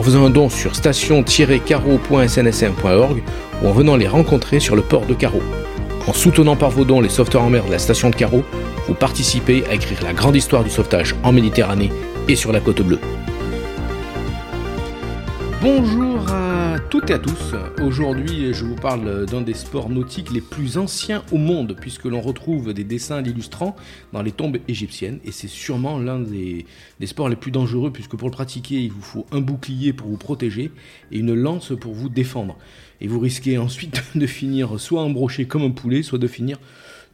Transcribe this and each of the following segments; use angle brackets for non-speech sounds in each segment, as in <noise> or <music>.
en faisant un don sur station-carreau.snsm.org ou en venant les rencontrer sur le port de Carreau. En soutenant par vos dons les sauveteurs en mer de la station de Carreau, vous participez à écrire la grande histoire du sauvetage en Méditerranée et sur la côte bleue. Bonjour à toutes et à tous. Aujourd'hui, je vous parle d'un des sports nautiques les plus anciens au monde, puisque l'on retrouve des dessins l'illustrant dans les tombes égyptiennes. Et c'est sûrement l'un des, des, sports les plus dangereux, puisque pour le pratiquer, il vous faut un bouclier pour vous protéger et une lance pour vous défendre. Et vous risquez ensuite <laughs> de finir soit embroché comme un poulet, soit de finir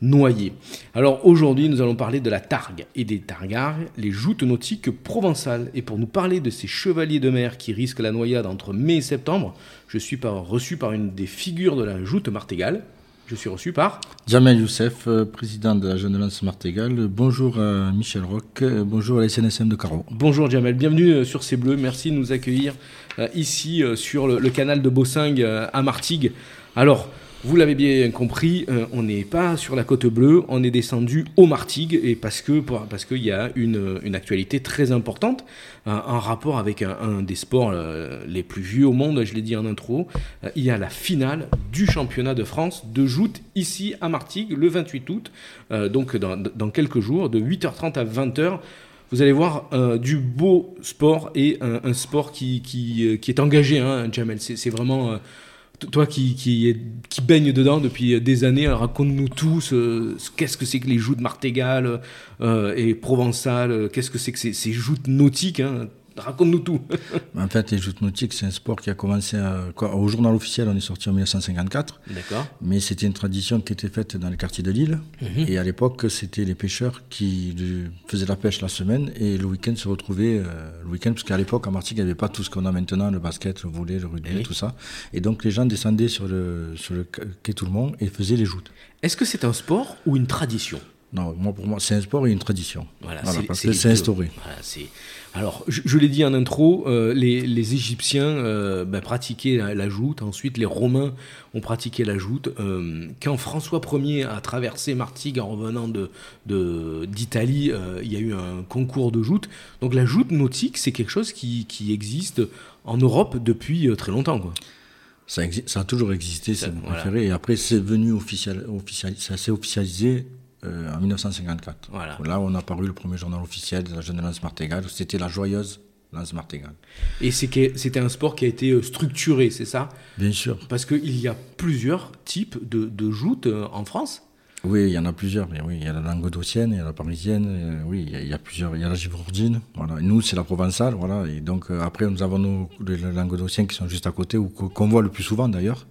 noyé. Alors aujourd'hui, nous allons parler de la targue et des targares, les joutes nautiques provençales. Et pour nous parler de ces chevaliers de mer qui risquent la noyade entre mai et septembre, je suis reçu par une des figures de la joute martégale. Je suis reçu par Jamel Youssef, euh, président de la Jeune Lance Martégal. Bonjour à Michel Roch, euh, bonjour à la SNSM de Carreau. Bonjour Jamel, bienvenue euh, sur C'est Bleu. Merci de nous accueillir ici sur le, canal de Bossingue à Martigues. Alors, vous l'avez bien compris, euh, on n'est pas sur la côte bleue, on est descendu au Martigues et parce que parce qu'il y a une, une, actualité très importante en rapport avec un, des sports euh, les plus vieux au monde. Je l'ai dit en intro, euh, il y a la finale du championnat de France de joute ici à Martigues le 28 août, donc dans, dans, quelques jours, de 8h30 à 20h vous allez voir du beau sport et un, sport qui, qui, qui, est engagé, hein, Jamel. C'est vraiment toi qui, qui, baigne dedans depuis des années, raconte-nous tous qu'est-ce que c'est que les joutes martégales euh, et provençales, qu'est-ce que c'est que ces, ces joutes nautiques hein, Raconte-nous tout. <laughs> en fait, les joutes nautiques, c'est un sport qui a commencé au journal officiel, on est sorti en 1954. D'accord. Mais c'était une tradition qui était faite dans le quartier de Lille. Mhm. Et à l'époque, c'était les pêcheurs qui faisaient la pêche la semaine et le week-end se retrouvaient euh, le week-end, parce qu'à l'époque, en Martinique, il n'y avait pas tout ce qu'on a maintenant, le basket, le volley, le rugby, eh tout ça. Et donc, les gens descendaient sur le, sur le quai Tout le Monde et faisaient les joutes. Est-ce que c'est un sport ou une tradition? Non, moi, pour moi, c'est un sport et une tradition. Voilà, c'est instauré. Voilà, alors, je, l'ai dit en intro, euh, les, Égyptiens euh, ben, pratiquaient la, joute, ensuite les Romains ont pratiqué la joute. Euh, quand François Ier a traversé Martigues en revenant d'Italie, de, il y a eu un concours de joute. Donc la joute nautique, c'est quelque chose qui, existe en Europe depuis très longtemps. Quoi. Ça, ça, a toujours existé, c'est mon préféré. Et après, c'est venu officiel, officiel, ça s'est officialisé euh, en 1954. Voilà. Là, on a paru le premier journal officiel de la jeune lance martingale. C'était la joyeuse lance martingale. Et c'était un sport qui a été euh, structuré, c'est ça? Bien sûr. Parce qu'il y a plusieurs types de, de joutes euh, en France oui, il y en a plusieurs. Mais oui, il y a la languedocienne, il y a la parisienne. oui, il y, a, plusieurs. Il y a la givrordine. Voilà. nous, c'est la provençale. Voilà. Et donc après, nous avons nos les languedociennes qui sont juste à côté ou qu'on voit le plus souvent d'ailleurs.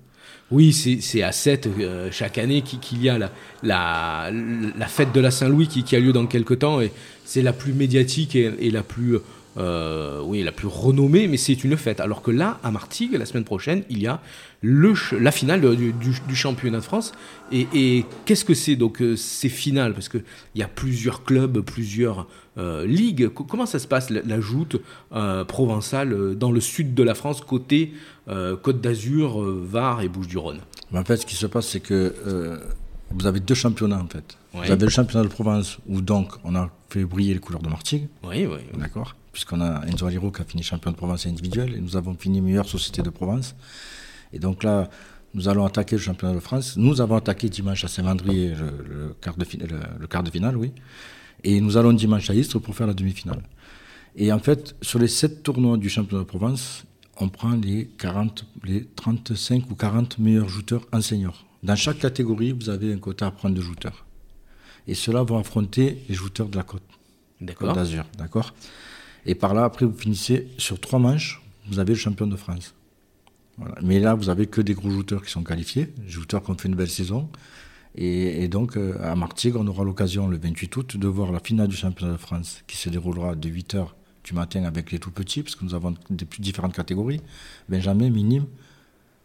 Oui, c'est à 7 euh, chaque année qu'il y a la, la, fête de la Saint-Louis qui, a lieu dans quelques temps et c'est la plus médiatique et la plus euh, oui, la plus renommée, mais c'est une fête. Alors que là, à Martigues, la semaine prochaine, il y a le, la finale du, du, championnat de France. Et, et qu'est-ce que c'est donc euh, ces finales? Parce qu'il y a plusieurs clubs, plusieurs euh, ligues. Comment ça se passe, la, joute euh, provençale dans le sud de la France, côté Côte d'Azur, Var et Bouches-du-Rhône? En fait, ce qui se passe, c'est que vous avez deux championnats en fait. Vous avez le championnat de Provence où donc on a fait briller les couleurs de Martigues. Oui, oui. D'accord? Puisqu'on a Enzo Aliro qui a fini champion de Provence individuel et nous avons fini meilleure société de Provence. Et donc là, nous allons attaquer le championnat de France. Nous avons attaqué dimanche à Saint-Mandrier le, quart de le, quart de finale, oui. Et nous allons dimanche à Istres pour faire la demi-finale. Et en fait, sur les sept tournois du championnat de Provence, on prend les, 40, les 35 ou 40 meilleurs jouteurs en senior. Dans chaque catégorie, vous avez un quota à prendre de jouteurs. Et ceux-là vont affronter les jouteurs de la côte, D'accord. d'Azur. D'accord? Et par là, après, vous finissez sur trois manches, vous avez le champion de France. Mais là, vous avez que des gros jouteurs qui sont qualifiés, jouteurs qui ont fait une belle saison. Et, donc, euh, à Martigues, on aura l'occasion le 28 août de voir la finale du championnat de France qui se déroulera de 8h du matin avec les tout petits, parce que nous avons des différentes catégories Benjamin, minime,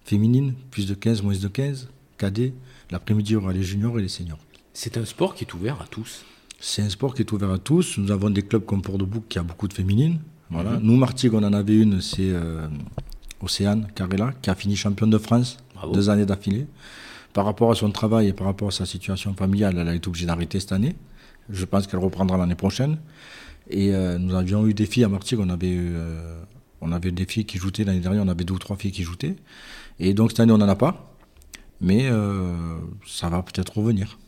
féminine, plus de 15, moins de 15, cadet. L'après-midi, il y aura les juniors et les seniors. C'est un sport qui est ouvert à tous. C'est un sport qui est ouvert à tous. Nous avons des clubs comme Port-de-Bouc qui a beaucoup de féminines. Voilà. Nous, Martigues, on en avait une, c'est euh, Océane Carella, qui a fini championne de France Bravo. deux années d'affilée. Par rapport à son travail et par rapport à sa situation familiale, elle a été obligée d'arrêter cette année. Je pense qu'elle reprendra l'année prochaine. Et euh, nous avions eu des filles à Martigues, on avait, eu, euh, on avait des filles qui joutaient l'année dernière, on avait deux ou trois filles qui joutaient. Et donc cette année, on n'en a pas. Mais euh, ça va peut-être revenir.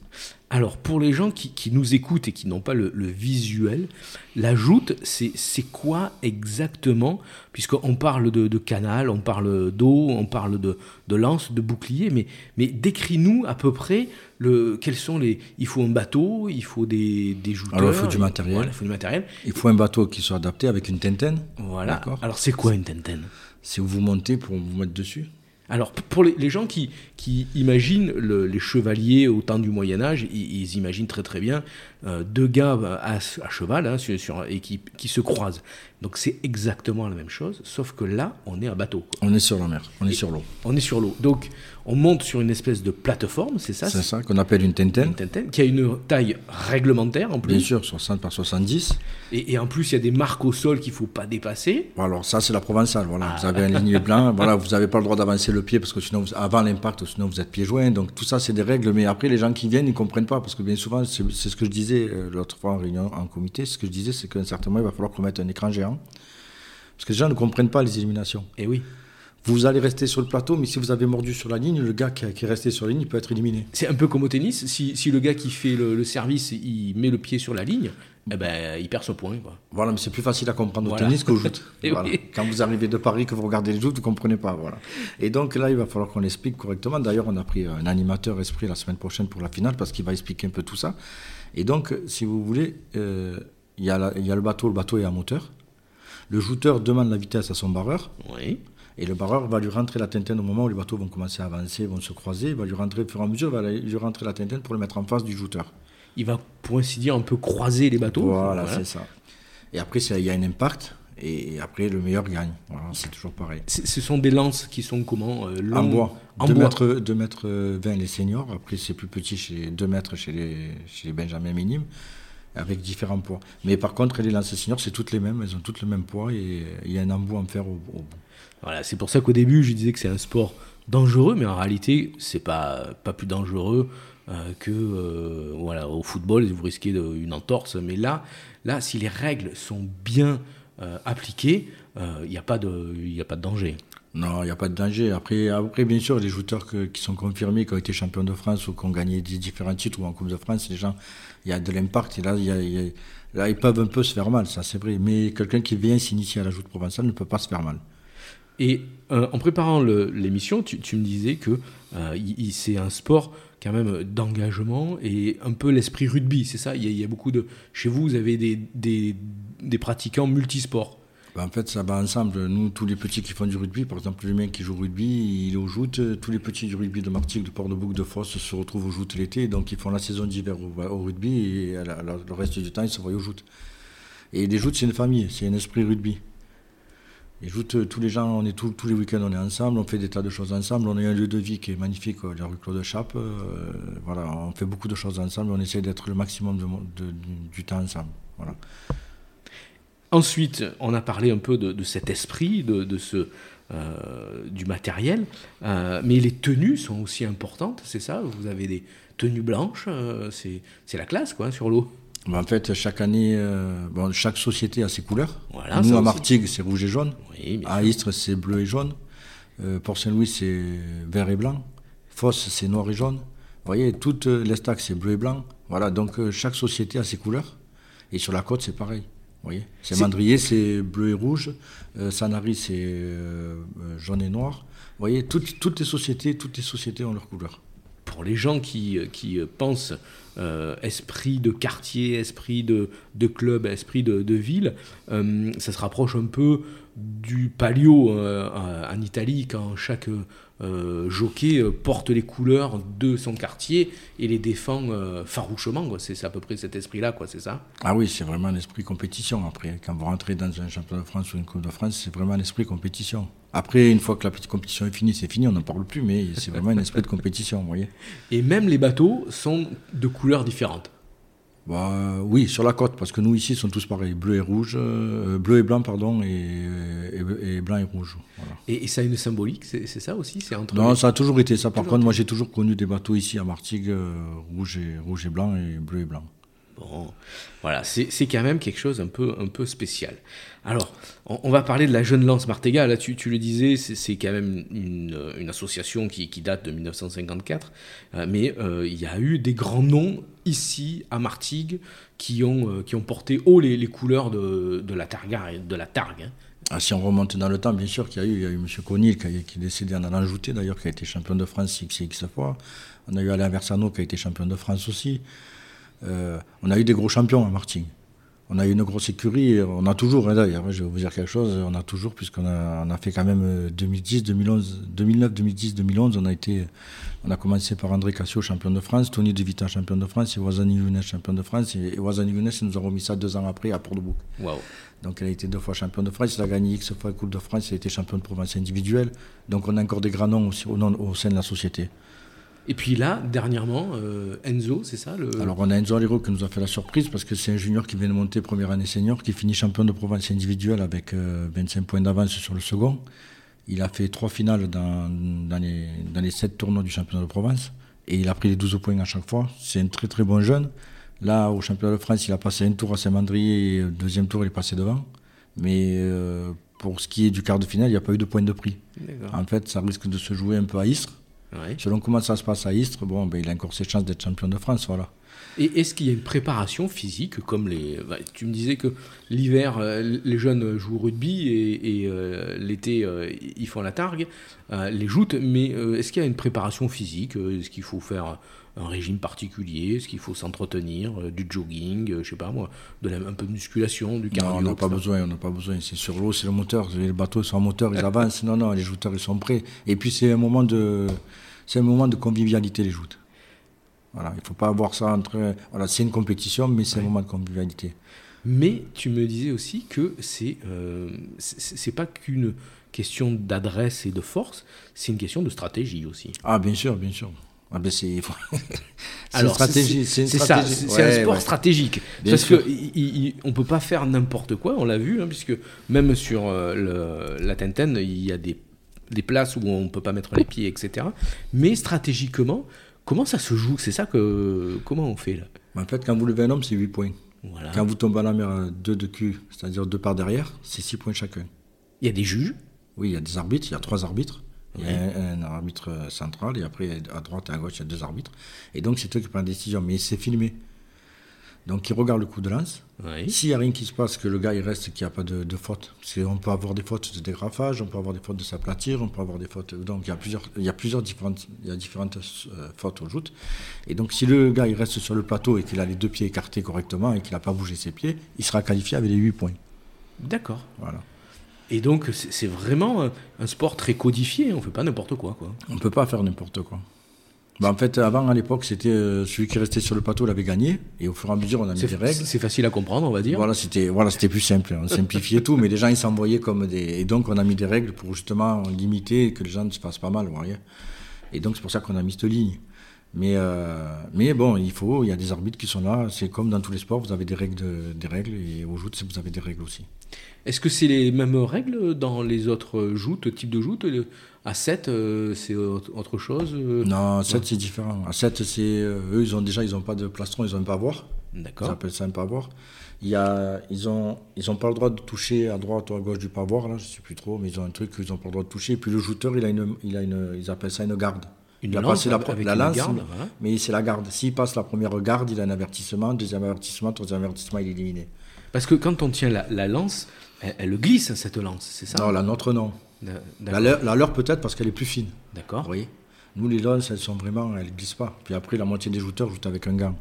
Alors, pour les gens qui, qui nous écoutent et qui n'ont pas le, le visuel, la joute, c'est quoi exactement? Puisqu'on parle de, de canal, on parle d'eau, on parle de, de lance, de bouclier, mais, mais décris-nous à peu près le, quels sont les. Il faut un bateau, il faut des, des jouteurs. Alors, il faut du matériel. Voilà, il faut du matériel. Il faut un bateau qui soit adapté avec une tentaine. Voilà. Alors, c'est quoi une tentaine C'est où vous montez pour vous mettre dessus. Alors, pour les, gens qui, imaginent le- les chevaliers au temps du Moyen-Âge, ils, ils imaginent très très bien euh, deux gars à, à cheval hein, sur, sur- et qui, qui se croisent. Donc, c'est exactement la même chose, sauf que là, on est à bateau. quoi. On est sur la mer, on est sur l'eau. On est sur l'eau. Donc, on monte sur une espèce de plateforme, c'est ça C'est ça qu'on appelle une une tentaine. tentaine, qui a une taille réglementaire en plus. Bien sûr, 60 par 70. Et, et en plus, il y a des marques au sol qu'il ne faut pas dépasser. Alors ça, c'est la provençale. Voilà. Ah. Vous avez un ligne blanc. <laughs> Voilà, vous n'avez pas le droit d'avancer le pied parce que sinon, vous- avant l'impact, sinon vous êtes pieds joints. Donc tout ça, c'est des règles. Mais après, les gens qui viennent, ils comprennent pas parce que bien souvent, c'est ce que je disais euh, l'autre fois en réunion, en comité. Ce que je disais, c'est qu'à un certain moment, il va falloir qu'on un écran géant parce que les gens ne comprennent pas les éliminations. Et oui. Vous allez rester sur le plateau, mais si vous avez mordu sur la ligne, le gars qui, qui est resté sur la ligne, il peut être éliminé. C'est un peu comme au tennis. Si, si le gars qui fait le, le service, il met le pied sur la ligne, eh ben, il perd son point. Quoi. Voilà, mais c'est plus facile à comprendre Voilà. au tennis qu'au <laughs> joute. Et Voilà. oui. Quand vous arrivez de Paris, que vous regardez le joute, vous ne comprenez pas. Voilà. Et donc là, il va falloir qu'on l'explique correctement. D'ailleurs, on a pris un animateur esprit la semaine prochaine pour la finale parce qu'il va expliquer un peu tout ça. Et donc, si vous voulez, euh, il y, y a le bateau, le bateau est à moteur. Le jouteur demande la vitesse à son barreur. Oui. Et le barreur va lui rentrer la tintenne au moment où les bateaux vont commencer à avancer, vont se croiser. Il va lui rentrer au fur et à mesure, il va lui rentrer la tintenne pour le mettre en face du jouteur. Il va, pour ainsi dire, un peu croiser les bateaux. Voilà, c'est ça. Et après, il y a un impact. Et après, le meilleur gagne. Voilà, c'est toujours pareil. Ce sont des lances qui sont comment euh, En bois. En 2 bois. mètres, 2 mètres 20 les seniors. Après, c'est plus petit, chez 2 mètres chez les, chez les Benjamins minimes, avec différents poids. Mais par contre, les lances seniors, c'est toutes les mêmes. Elles ont toutes le même poids et il y a un embout en fer au, au bout. Voilà, c'est pour ça qu'au début, je disais que c'est un sport dangereux, mais en réalité, c'est pas pas plus dangereux euh, que euh, voilà au football. Vous risquez une entorse, mais là, là, si les règles sont bien euh, appliquées, il n'y a pas de a pas de danger. Non, il n'y a pas de danger. Après, après bien sûr, les joueurs qui sont confirmés, qui ont été champions de France ou qui ont gagné des différents titres ou en Coupe de France, les gens, il y a de l'impact. Et là, ils peuvent un peu se faire mal, ça c'est vrai. Mais quelqu'un qui vient s'initier à la joute provençale ne peut pas se faire mal. Et euh, en préparant l'émission, tu, me disais que euh, c'est un sport quand même d'engagement et un peu l'esprit rugby, c'est ça? Il y, a, beaucoup de... Chez vous, vous avez des, pratiquants multisports. Ben, en fait, ça va ensemble. Nous, tous les petits qui font du rugby, par exemple, le mec qui joue au rugby, il est au joute. Tous les petits du rugby de Martigues, de Port-de-Bouc, de Fosse se retrouvent au joute l'été. Donc, ils font la saison d'hiver au, rugby et le reste du temps, ils se voient au joute. Et les joutes, c'est une famille, c'est un esprit rugby. Les joutes, tous les gens, on est tous, les week-ends, on est ensemble, on fait des tas de choses ensemble. On a un lieu de vie qui est magnifique, quoi, la rue Claude Chape. Euh, voilà, on fait beaucoup de choses ensemble. On essaie d'être le maximum du, temps ensemble. Voilà. Ensuite, on a parlé un peu de, cet esprit, de, ce, euh, du matériel, euh, mais les tenues sont aussi importantes, c'est ça? Vous avez des tenues blanches, euh, c'est la classe quoi sur l'eau? Ben, en fait, chaque année, euh, bon, chaque société a ses couleurs. Voilà, Nous, à. Martigues, c'est rouge et jaune. Oui, À. Istres, c'est bleu et jaune. Euh, Port Saint-Louis, c'est vert et blanc. Fosse, c'est noir et jaune. Vous voyez, toute l'Estac, c'est bleu et blanc. Voilà, donc euh, chaque société a ses couleurs. Et sur la côte, c'est pareil. voyez C'est Mandrier, c'est bleu et rouge. Sanari, c'est jaune et noir. Vous voyez, toutes, toutes, les sociétés, toutes les sociétés ont leur couleur. Pour les gens qui, qui pensent esprit de quartier, esprit de, club, esprit de, de ville, ça se rapproche un peu du palio en Italie quand chaque euh, jockey euh, porte les couleurs de son quartier et les défend euh, farouchement. C'est à peu près cet esprit-là, quoi, c'est ça? Ah oui, c'est vraiment un esprit compétition. Après, quand vous rentrez dans un championnat de France ou une Coupe de France, c'est vraiment un esprit compétition. Après, une fois que la petite compétition est finie, c'est fini, on n'en parle plus, mais c'est vraiment un esprit de compétition, vous voyez. <laughs> Et même les bateaux sont de couleurs différentes bah, oui, sur la côte, parce que nous ici sont tous pareils, bleu et rouge, euh, bleu et blanc, pardon, et, et, blanc et rouge. Et, ça a une symbolique, c'est ça aussi c'est entre Non, ça a toujours été ça. Par contre, moi j'ai toujours connu des bateaux ici à Martigues, euh, rouge, et, rouge et blanc et bleu et blanc. Bon, voilà, c'est quand même quelque chose un peu, un peu spécial. Alors, on, va parler de la Jeune Lance Martéga. Là, tu, le disais, c'est quand même une, association qui, date de 1954. Euh, mais euh, il y a eu des grands noms ici, à Martigues, qui ont, euh, qui ont porté haut les, couleurs de, la Targa, de la Targue. Hein. Ah, si on remonte dans le temps, bien sûr qu'il y a eu, il y a eu M. Conil qui, qui, est décédé en allant ajouter, d'ailleurs, qui a été champion de France x, x fois. On a eu Alain Versano qui a été champion de France aussi. On a eu des gros champions à Martigues on a eu une grosse écurie, on a toujours, hein, d'ailleurs, je vais vous dire quelque chose, on a toujours, puisqu'on a, on a fait quand même 2010, 2011, 2009, 2010, 2011, on a été, on a commencé par André Cassio, champion de France, Tony De Vita, champion de France, et Wazani Younes, champion de France, et, Wazani Younes, nous a remis ça deux ans après à Port-de-Bouc. Wow. Donc elle a été deux fois champion de France, il a gagné X fois la Coupe de France, il a été champion de province individuelle, donc on a encore des grands noms aussi au, au sein de la société. Et puis là, dernièrement, euh, Enzo, c'est ça le... Alors on a Enzo Alero qui nous a fait la surprise parce que c'est un junior qui vient de monter première année senior, qui finit champion de province individuelle avec 25 euh, points d'avance sur le second. Il a fait trois finales dans, dans, les, dans les sept tournois du championnat de province et il a pris les 12 points à chaque fois. C'est un très très bon jeune. Là, au championnat de France, il a passé un tour à Saint-Mandrier et deuxième tour, il est passé devant. Mais euh, pour ce qui est du quart de finale, il n'y a pas eu de point de prix. En fait, ça risque de se jouer un peu à Istres. Selon comment ça se passe à Istres, bon, ben, il a encore ses chances d'être champion de France. Voilà. Et est-ce qu'il y a une préparation physique comme les. Bah, tu me disais que l'hiver, euh, les jeunes jouent au rugby et, euh, l'été, euh, ils font la targue, les joutes, mais est-ce qu'il y a une préparation physique Est-ce qu'il faut faire un régime particulier Est-ce qu'il faut s'entretenir Du jogging, je sais pas moi, de un peu de musculation, du cardio Non, on n'a pas besoin, on n'a pas besoin. C'est sur l'eau, c'est le moteur. Les bateaux sont en moteur, ils <laughs> avancent. Non, non, les jouteurs, ils sont prêts. Et puis c'est un moment de c'est un moment de convivialité, les joutes. Voilà, il ne faut pas avoir ça entre. Voilà, c'est une compétition, mais c'est un moment de convivialité. Mais tu me disais aussi que c'est euh, c'est pas qu'une question d'adresse et de force, c'est une question de stratégie aussi. Ah, bien sûr, bien sûr. Ah ben c'est <laughs> Alors stratégie, c'est ça, c'est un sport stratégique parce qu'on ne peut pas faire n'importe quoi, on l'a vu, hein, puisque même sur euh, le, la Tintin, il y a des des places où on ne peut pas mettre les pieds, etc. Mais stratégiquement, comment ça se joue? C'est ça que. Comment on fait là? En fait, quand vous levez un homme, c'est 8 points. Quand vous tombez à la mer, 2 de cul, c'est-à-dire deux par derrière, c'est 6 points chacun. Il y a des juges? Oui, il y a des arbitres, il y a trois arbitres. Il y a un, arbitre central et après à droite et à gauche il y a deux arbitres. Et donc c'est eux qui prennent la décision, mais c'est filmé. Donc il regarde le coup de lance. S'il n'y a rien qui se passe, que le gars il reste, qu'il n'y a pas de, faute. Parce qu'on peut avoir des fautes de dégrafage, on peut avoir des fautes de s'aplatir, on peut avoir des fautes. Donc il y a plusieurs, il y a plusieurs différentes, il y a différentes euh, fautes aux joutes. Et donc si le gars il reste sur le plateau et qu'il a les deux pieds écartés correctement et qu'il n'a pas bougé ses pieds, il sera qualifié avec les 8 points. D'accord. Voilà. Et donc c'est vraiment un sport très codifié, on ne fait pas n'importe quoi, quoi. On ne peut pas faire n'importe quoi. Bah, en fait, avant, à l'époque, c'était euh, celui qui restait sur le plateau l'avait gagné. Et au fur et à mesure, on a mis des règles. C'est facile à comprendre, on va dire. Voilà, c'était voilà, plus simple. On simplifiait tout, mais les gens, ils s'envoyaient comme des. Et donc, on a mis des règles pour justement limiter et que les gens ne se fassent pas mal. Vous voyez et donc, c'est pour ça qu'on a mis cette ligne. Mais, euh, mais bon, il faut, il y a des arbitres qui sont là. C'est comme dans tous les sports, vous avez des règles, des règles et au joutes, vous avez des règles aussi. Est-ce que c'est les mêmes règles dans les autres joutes, types de joutes À 7, euh, c'est autre chose euh Non, à 7, c'est différent. À 7, c'est, euh, eux, ils ont déjà ils ont pas de plastron, ils ont un pavoir. D'accord. Ils appellent ça un pavoir. Il y a, ils n'ont ils ont pas le droit de toucher à droite ou à gauche du pavoir, là, je ne sais plus trop, mais ils ont un truc qu'ils n'ont pas le droit de toucher. Et puis le jouteur, il a une, il a une, ils appellent ça une garde. Une il a passé la, la lance, mais c'est la garde. S'il passe la première garde, il a un avertissement, deuxième avertissement, troisième avertissement, il est éliminé. Parce que quand on tient la, lance, elle, glisse cette lance, c'est ça Non, la nôtre non. La, leur peut-être parce qu'elle est plus fine. D'accord. Oui. Nous les lances, elles sont vraiment, elles glissent pas. Puis après, la moitié des jouteurs jouent avec un gant.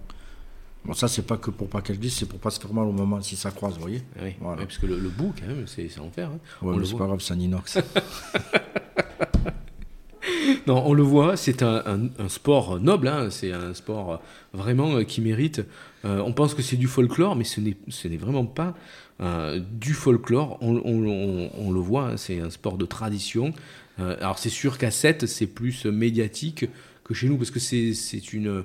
Bon, ça, c'est pas que pour pas qu'elle glisse, c'est pour pas se faire mal au moment si ça croise, vous voyez oui. parce que le, bout, quand même, c'est enfer. Hein. Ouais, mais c'est pas grave, c'est un inox. <laughs> non, on le voit, c'est un, sport noble, hein. c'est un sport vraiment euh, qui mérite. Euh, on pense que c'est du folklore, mais ce n'est vraiment pas euh, du folklore. On, le voit, hein, c'est un sport de tradition. alors c'est sûr qu'à 7, c'est plus médiatique que chez nous, parce que c'est une,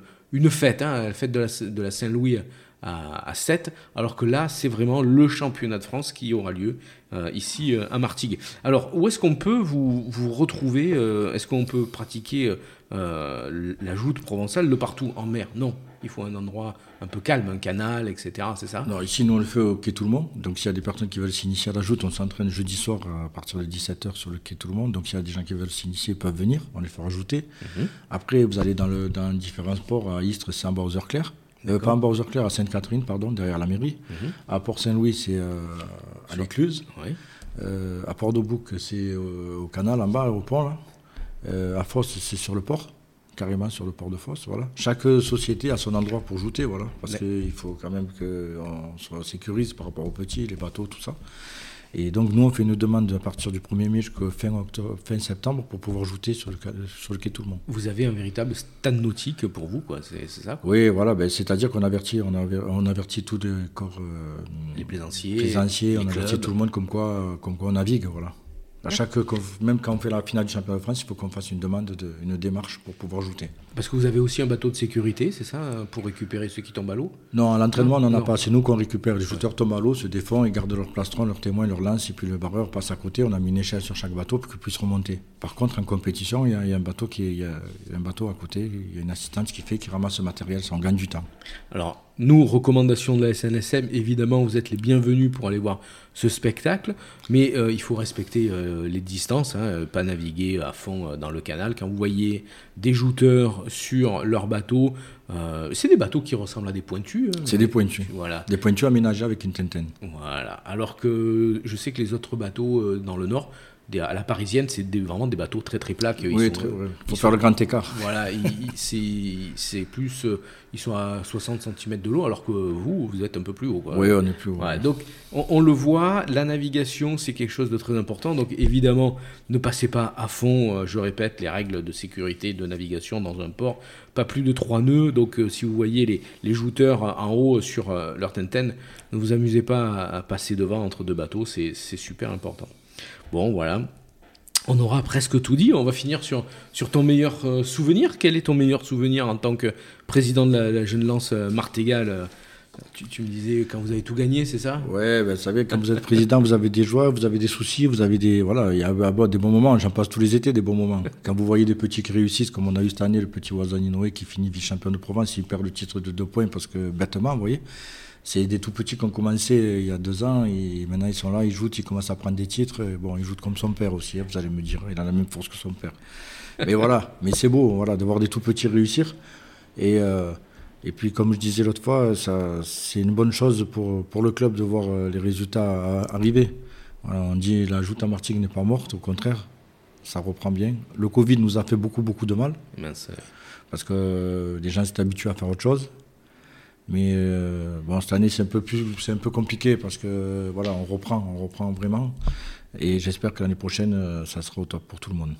fête, hein, la fête de la Saint-Louis à, 7, alors que là, c'est vraiment le championnat de France qui aura lieu euh, ici euh, à Martigues. Alors, où est-ce qu'on peut vous, vous retrouver euh, Est-ce qu'on peut pratiquer la joute provençale de partout en mer? Non, il faut un endroit un peu calme, un canal, etc. C'est ça? Non, ici, nous, on le fait au Quai Tout le Monde. Donc, s'il y a des personnes qui veulent s'initier à la joute, on s'entraîne jeudi soir à partir de 17h sur le Quai Tout le Monde. Donc, s'il y a des gens qui veulent s'initier, ils peuvent venir, on les fera ajouter. Mhm. Après, vous allez dans, le, dans différents sports. À Istres, c'est en bas aux heures claires. Euh, pas en Bordeaux-Clair, à Sainte-Catherine, pardon, derrière la mairie. Mhm. À Port-Saint-Louis, c'est euh, à l'Écluse. Euh, à Port-de-Bouc, c'est au, canal, en bas, au pont. Là. à Fosse, c'est sur le port, carrément sur le port de Fosse. Voilà. Chaque société a son endroit pour jouer, voilà, parce qu'il faut quand même qu'on soit sécurise par rapport aux petits, les bateaux, tout ça. Et donc, nous, on fait une demande à partir du 1er mai jusqu'au fin, fin septembre pour pouvoir jouer sur le, sur le quai Tout le Monde. Vous avez un véritable stade nautique pour vous, quoi, c'est ça Oui, voilà, ben, c'est-à-dire qu'on avertit, on, on avertit tous les corps. Euh, les plaisanciers. plaisanciers on avertit tout le monde comme quoi, comme quoi on navigue, voilà chaque, même quand on fait la finale du championnat de France, il faut qu'on fasse une demande, de, une démarche pour pouvoir jouer. Parce que vous avez aussi un bateau de sécurité, c'est ça, pour récupérer ceux qui tombent à l'eau? Non, à l'entraînement, on n'en a pas. C'est nous qu'on récupère. Les shooters tombent à l'eau, se défendent, ils gardent leur plastron, leur témoin, leur lance, et puis le barreur passe à côté. On a mis une échelle sur chaque bateau pour qu'il puisse remonter. Par contre, en compétition, il y a, un bateau qui il y a un bateau à côté, il y a une assistante qui fait, qui ramasse le matériel, ça on gagne du temps. Alors, nous, recommandations de la SNSM, évidemment, vous êtes les bienvenus pour aller voir ce spectacle, mais euh, il faut respecter euh, les distances, hein, euh, pas naviguer à fond dans le canal. Quand vous voyez des jouteurs sur leur bateau, c'est des bateaux qui ressemblent à des pointus. Hein. c'est des pointus. Voilà. Des pointus aménagés avec une tentaine. Voilà. Alors que je sais que les autres bateaux dans le nord, à la parisienne, c'est vraiment des bateaux très très plats. oui, très, faut faire le grand écart. Voilà, <laughs> c'est plus. Euh, ils sont à 60 cm de l'eau, alors que vous, vous êtes un peu plus haut. Oui, on est plus haut. donc, on, le voit, la navigation, c'est quelque chose de très important. Donc, évidemment, ne passez pas à fond, euh, je répète, les règles de sécurité de navigation dans un port. Pas plus de 3 nœuds. Donc, euh, si vous voyez les, les jouteurs en haut sur leur tenten, ne vous amusez pas à, à passer devant entre deux bateaux. C'est super important. Bon, voilà. On aura presque tout dit. On va finir sur, sur ton meilleur euh, souvenir. Quel est ton meilleur souvenir en tant que président de la, jeune lance euh, Martégal euh, tu, me disais quand vous avez tout gagné, c'est ça? Ouais, ben, vous savez, quand vous êtes président, vous avez des joies, vous avez des soucis, vous avez des. Voilà, il y a des bons moments, j'en passe tous les étés, des bons moments. Quand vous voyez des petits qui réussissent, comme on a eu cette année, le petit Wazani Noé qui finit vice-champion de Provence, il perd le titre de deux points parce que bêtement, vous voyez. C'est des tout petits qui ont commencé euh, il y a deux ans et maintenant ils sont là, ils jouent, ils commencent à prendre des titres. Bon, ils jouent comme son père aussi, hein, vous allez me dire, il a la même force que son père. Mais <laughs> voilà, mais c'est beau voilà, de voir des tout petits réussir. Et, euh, et puis, comme je disais l'autre fois, c'est une bonne chose pour, pour le club de voir euh, les résultats arriver. on dit la joute à Martigues n'est pas morte, au contraire, ça reprend bien. Le Covid nous a fait beaucoup, beaucoup de mal. Parce que les gens s'étaient habitués à faire autre chose. Mais euh, bon, cette année, c'est un peu plus, c'est un peu compliqué parce que voilà, on reprend, on reprend vraiment. Et j'espère que l'année prochaine, euh, ça sera au top pour tout le monde.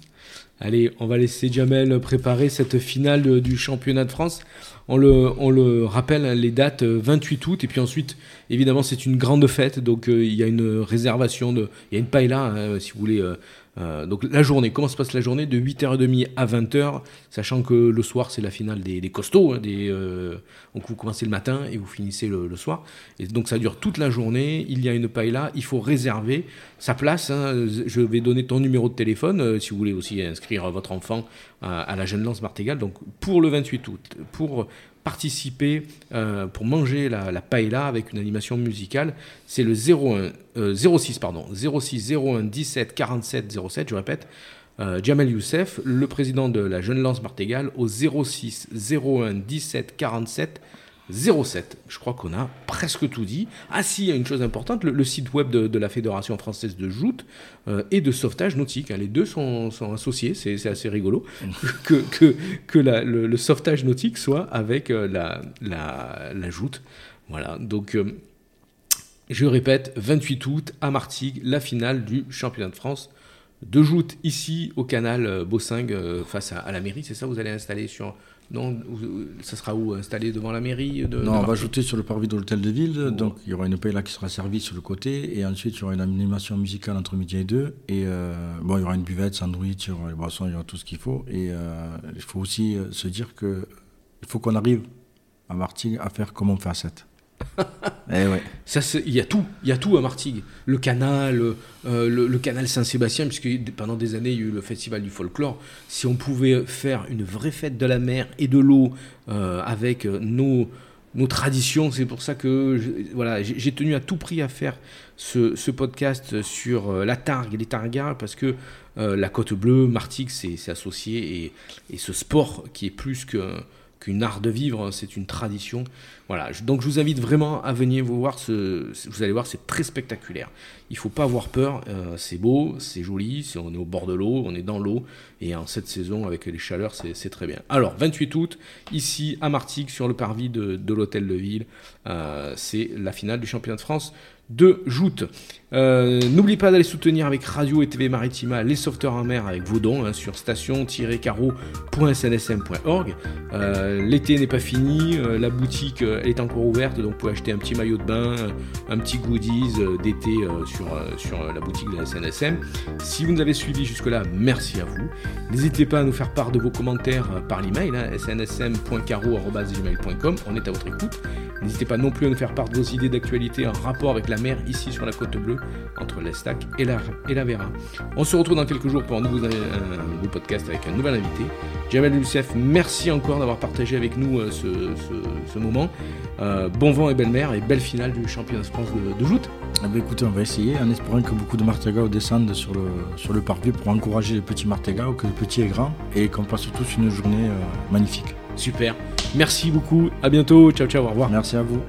Allez, on va laisser Jamel préparer cette finale du championnat de France. On le, on le rappelle, hein, les dates 28 euh, août, et puis ensuite, évidemment, c'est une grande fête, donc il y a une réservation, de, il y a une paella, hein, si vous voulez, donc la journée, comment se passe la journée De 8h30 à 20h, sachant que le soir c'est la finale des, costauds. Hein, des, euh, donc vous commencez le matin et vous finissez le, soir. Et donc ça dure toute la journée. Il y a une paella, il faut réserver sa place. Hein. Je vais donner ton numéro de téléphone euh, si vous voulez aussi inscrire votre enfant à, la Jeune Lance Martégal. Donc pour le 28 août, pour participer euh, pour manger la, la, paella avec une animation musicale, c'est le 01, 06 pardon, 06 01 17 47 07, je répète. Euh, Jamel Youssef, le président de la Jeune Lance Martégal, au 06 01 17 47 07. Je crois qu'on a presque tout dit. Ah si, il y a une chose importante, le, site web de, la Fédération française de joute euh, et de sauvetage nautique. Hein. les deux sont, associés, c'est assez rigolo <laughs> que, que, le, sauvetage nautique soit avec euh, la, la, joute. Voilà, donc euh, je répète, 28 août à Martigues, la finale du championnat de France de joute ici au canal Bossing face à, à la mairie. C'est ça, vous allez installer sur non, ça sera où Installé devant la mairie de, Non, on va ajouter sur le parvis de l'hôtel de ville. Donc il y aura une là qui sera servie sur le côté. Et ensuite, il y aura une animation musicale entre midi et deux. Et euh, bon, il y aura une buvette, sandwich, il y aura les boissons, il y aura tout ce qu'il faut. Et euh, il faut aussi euh, se dire qu'il faut qu'on arrive à Martigues à faire comme on fait à 7. <laughs> eh. Ça, il y a tout, il y a tout à Martigues. Le canal, euh, le, canal Saint-Sébastien, puisque pendant des années il y a eu le festival du folklore. Si on pouvait faire une vraie fête de la mer et de l'eau euh, avec nos, nos traditions, c'est pour ça que voilà, j'ai tenu à tout prix à faire ce, podcast sur euh, la Targue et les Targas, parce que la Côte Bleue, Martigues, c'est associé et, ce sport qui est plus que qu'une art de vivre, c'est une tradition. Voilà, donc je vous invite vraiment à venir vous voir, vous allez voir, c'est très spectaculaire. Il faut pas avoir peur, euh, c'est beau, c'est joli, on est au bord de l'eau, on est dans l'eau, et en cette saison, avec les chaleurs, c'est très bien. Alors, 28 août, ici à Martigues, sur le parvis de, l'hôtel de ville, euh, c'est la finale du championnat de France de joute. Euh, n'oubliez pas d'aller soutenir avec Radio et TV Maritima les sauveteurs en mer avec vos dons hein, sur station-carreau.snsm.org. Euh, l'été n'est pas fini, euh, la boutique est encore ouverte, donc vous pouvez acheter un petit maillot de bain, un petit goodies d'été sur, sur la boutique de la SNSM. Si vous nous avez suivis jusque-là, merci à vous. N'hésitez pas à nous faire part de vos commentaires par l'email, hein, on est à votre écoute. N'hésitez pas non plus à nous faire part de vos idées d'actualité en rapport avec la mer ici sur la côte bleue entre l'Estac et la, et la Vera. On se retrouve dans quelques jours pour un nouveau, un, podcast avec un nouvel invité. Jamel Youssef, merci encore d'avoir partagé avec nous euh, ce, moment. Euh, bon vent et belle mer et belle finale du championnat de France de, de joute. Eh ben, écoutez, on va essayer en espérant que beaucoup de Martegao descendent sur le, sur le parvis pour encourager les petits Martegao, que les petits et grands, et qu'on passe tous une journée euh, magnifique. Super. Merci beaucoup. À bientôt. Ciao, ciao. Au revoir. Merci à vous.